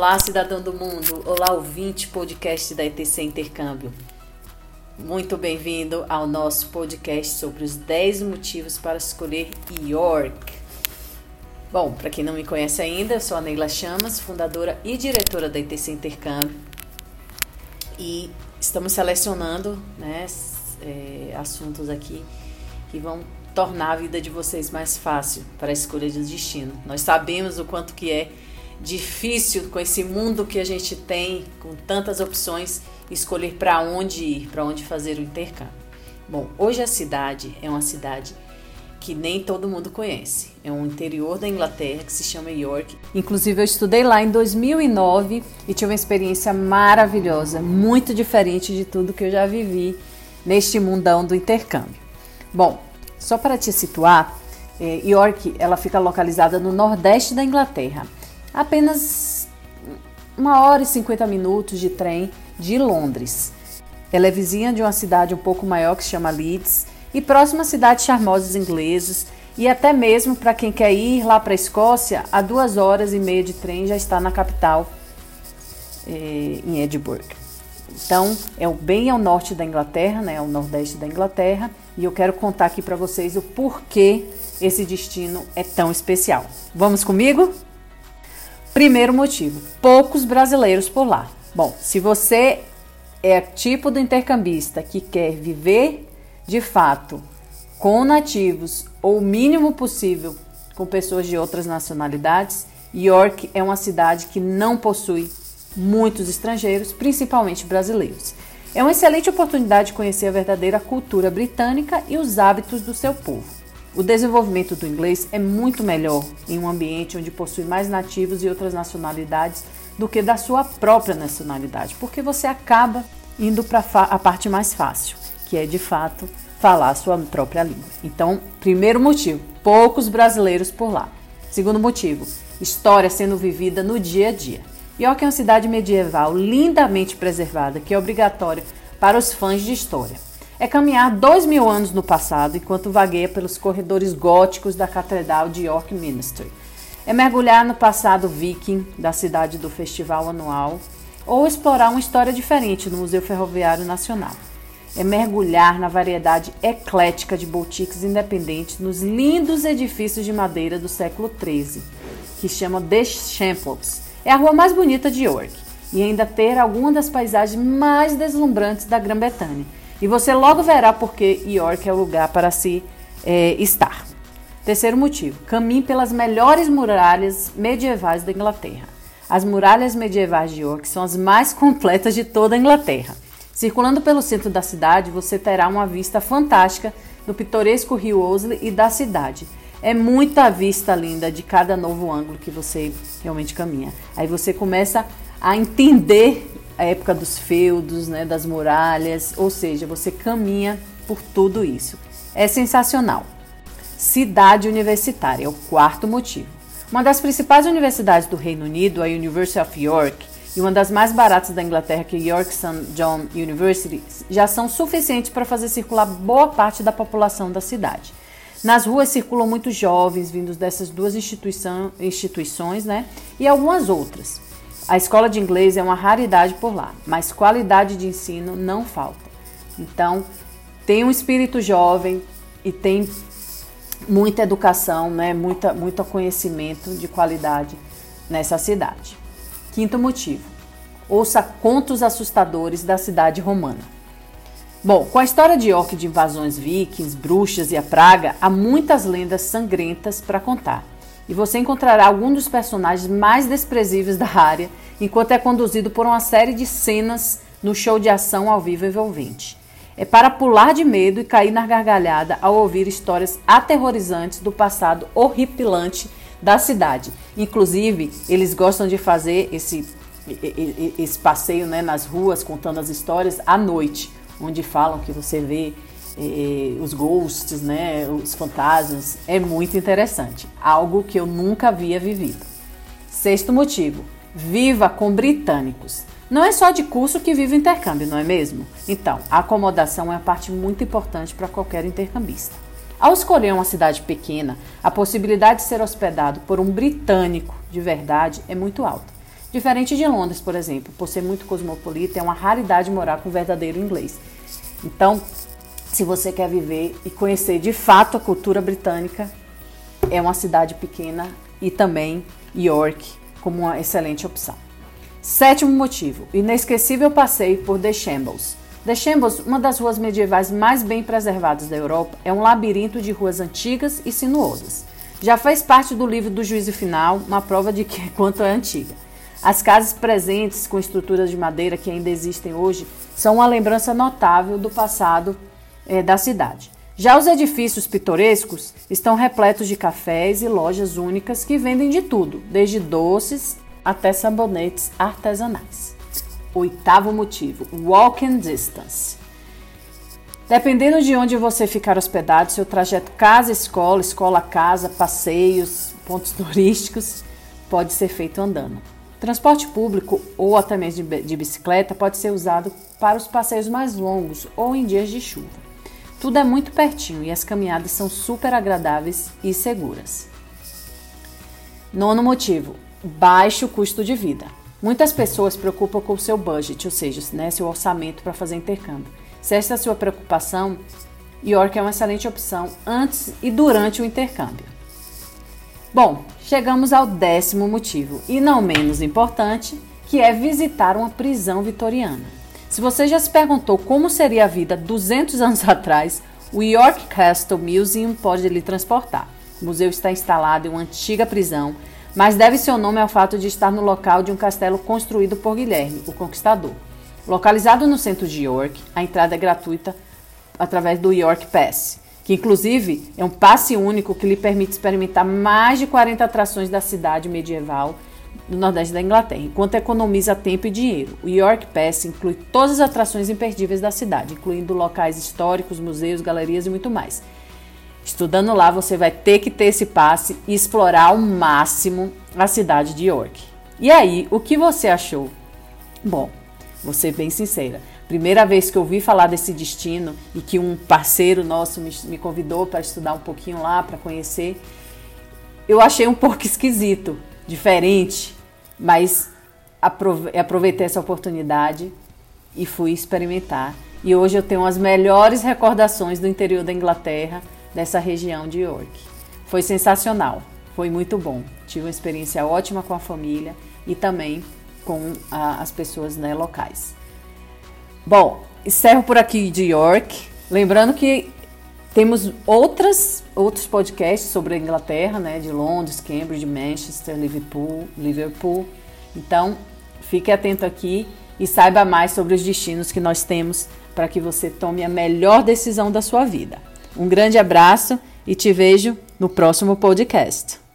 Olá, cidadão do mundo. Olá, ouvinte podcast da ETC Intercâmbio. Muito bem-vindo ao nosso podcast sobre os 10 motivos para escolher York. Bom, para quem não me conhece ainda, eu sou a Neila Chamas, fundadora e diretora da ETC Intercâmbio. E estamos selecionando né, é, assuntos aqui que vão tornar a vida de vocês mais fácil para a escolha de destino. Nós sabemos o quanto que é difícil com esse mundo que a gente tem, com tantas opções, escolher para onde ir, para onde fazer o intercâmbio. Bom, hoje a cidade é uma cidade que nem todo mundo conhece. É um interior da Inglaterra que se chama York. Inclusive eu estudei lá em 2009 e tive uma experiência maravilhosa, muito diferente de tudo que eu já vivi neste mundão do intercâmbio. Bom, só para te situar, é, York ela fica localizada no nordeste da Inglaterra, apenas uma hora e 50 minutos de trem de Londres. Ela é vizinha de uma cidade um pouco maior que se chama Leeds e próxima a cidades charmosas inglesas e até mesmo para quem quer ir lá para a Escócia, a duas horas e meia de trem já está na capital, é, em Edinburgh. Então, é bem ao norte da Inglaterra, né, ao nordeste da Inglaterra, e eu quero contar aqui para vocês o porquê esse destino é tão especial. Vamos comigo? Primeiro motivo: poucos brasileiros por lá. Bom, se você é tipo do intercambista que quer viver de fato com nativos ou o mínimo possível com pessoas de outras nacionalidades, York é uma cidade que não possui muitos estrangeiros, principalmente brasileiros. É uma excelente oportunidade de conhecer a verdadeira cultura britânica e os hábitos do seu povo. O desenvolvimento do inglês é muito melhor em um ambiente onde possui mais nativos e outras nacionalidades do que da sua própria nacionalidade, porque você acaba indo para a parte mais fácil, que é de fato falar a sua própria língua. Então, primeiro motivo, poucos brasileiros por lá. Segundo motivo, história sendo vivida no dia a dia. York é uma cidade medieval lindamente preservada que é obrigatória para os fãs de história. É caminhar dois mil anos no passado enquanto vagueia pelos corredores góticos da Catedral de York Minster. É mergulhar no passado viking da cidade do festival anual ou explorar uma história diferente no Museu Ferroviário Nacional. É mergulhar na variedade eclética de boutiques independentes nos lindos edifícios de madeira do século XIII, que chamam The Champlots é a rua mais bonita de York e ainda ter alguma das paisagens mais deslumbrantes da Grã-Bretanha. E você logo verá porque York é o lugar para se é, estar. Terceiro motivo: caminhe pelas melhores muralhas medievais da Inglaterra. As muralhas medievais de York são as mais completas de toda a Inglaterra. Circulando pelo centro da cidade, você terá uma vista fantástica do pitoresco rio Osley e da cidade. É muita vista linda de cada novo ângulo que você realmente caminha. Aí você começa a entender a época dos feudos, né, das muralhas, ou seja, você caminha por tudo isso. É sensacional. Cidade universitária é o quarto motivo. Uma das principais universidades do Reino Unido, a University of York, e uma das mais baratas da Inglaterra, que é York St. John University, já são suficientes para fazer circular boa parte da população da cidade. Nas ruas circulam muitos jovens vindos dessas duas instituição, instituições, né? E algumas outras. A escola de inglês é uma raridade por lá, mas qualidade de ensino não falta. Então, tem um espírito jovem e tem muita educação, né? Muita, muito conhecimento de qualidade nessa cidade. Quinto motivo: ouça contos assustadores da cidade romana. Bom, com a história de York de invasões vikings, bruxas e a praga, há muitas lendas sangrentas para contar. E você encontrará alguns dos personagens mais desprezíveis da área, enquanto é conduzido por uma série de cenas no show de ação ao vivo envolvente. É para pular de medo e cair na gargalhada ao ouvir histórias aterrorizantes do passado horripilante da cidade. Inclusive, eles gostam de fazer esse, esse passeio né, nas ruas contando as histórias à noite onde falam que você vê os ghosts, né, os fantasmas, é muito interessante. Algo que eu nunca havia vivido. Sexto motivo: viva com britânicos. Não é só de curso que vive intercâmbio, não é mesmo? Então, a acomodação é uma parte muito importante para qualquer intercambista. Ao escolher uma cidade pequena, a possibilidade de ser hospedado por um britânico de verdade é muito alta. Diferente de Londres, por exemplo, por ser muito cosmopolita, é uma raridade morar com verdadeiro inglês. Então, se você quer viver e conhecer de fato a cultura britânica, é uma cidade pequena e também York como uma excelente opção. Sétimo motivo: inesquecível passeio por The Shambles. The Shambles, uma das ruas medievais mais bem preservadas da Europa, é um labirinto de ruas antigas e sinuosas. Já faz parte do livro do Juízo Final, uma prova de que quanto é antiga. As casas presentes com estruturas de madeira que ainda existem hoje são uma lembrança notável do passado é, da cidade. Já os edifícios pitorescos estão repletos de cafés e lojas únicas que vendem de tudo, desde doces até sabonetes artesanais. Oitavo motivo: walking distance. Dependendo de onde você ficar hospedado, seu trajeto casa-escola, escola-casa, passeios, pontos turísticos, pode ser feito andando. Transporte público ou até mesmo de bicicleta pode ser usado para os passeios mais longos ou em dias de chuva. Tudo é muito pertinho e as caminhadas são super agradáveis e seguras. Nono motivo: baixo custo de vida. Muitas pessoas preocupam com o seu budget, ou seja, né, seu orçamento para fazer intercâmbio. Se esta é a sua preocupação, York é uma excelente opção antes e durante o intercâmbio. Bom, chegamos ao décimo motivo, e não menos importante, que é visitar uma prisão vitoriana. Se você já se perguntou como seria a vida 200 anos atrás, o York Castle Museum pode lhe transportar. O museu está instalado em uma antiga prisão mas deve seu nome ao fato de estar no local de um castelo construído por Guilherme, o Conquistador. Localizado no centro de York, a entrada é gratuita através do York Pass, que inclusive é um passe único que lhe permite experimentar mais de 40 atrações da cidade medieval do Nordeste da Inglaterra, enquanto economiza tempo e dinheiro. O York Pass inclui todas as atrações imperdíveis da cidade, incluindo locais históricos, museus, galerias e muito mais. Estudando lá, você vai ter que ter esse passe e explorar ao máximo a cidade de York. E aí, o que você achou? Bom, vou ser bem sincera. Primeira vez que eu ouvi falar desse destino e que um parceiro nosso me, me convidou para estudar um pouquinho lá, para conhecer, eu achei um pouco esquisito, diferente, mas aproveitei essa oportunidade e fui experimentar. E hoje eu tenho as melhores recordações do interior da Inglaterra dessa região de York. Foi sensacional, foi muito bom. Tive uma experiência ótima com a família e também com a, as pessoas né, locais. Bom, encerro por aqui de York. Lembrando que temos outras, outros podcasts sobre a Inglaterra, né, de Londres, Cambridge, Manchester, Liverpool, Liverpool. Então, fique atento aqui e saiba mais sobre os destinos que nós temos para que você tome a melhor decisão da sua vida. Um grande abraço e te vejo no próximo podcast.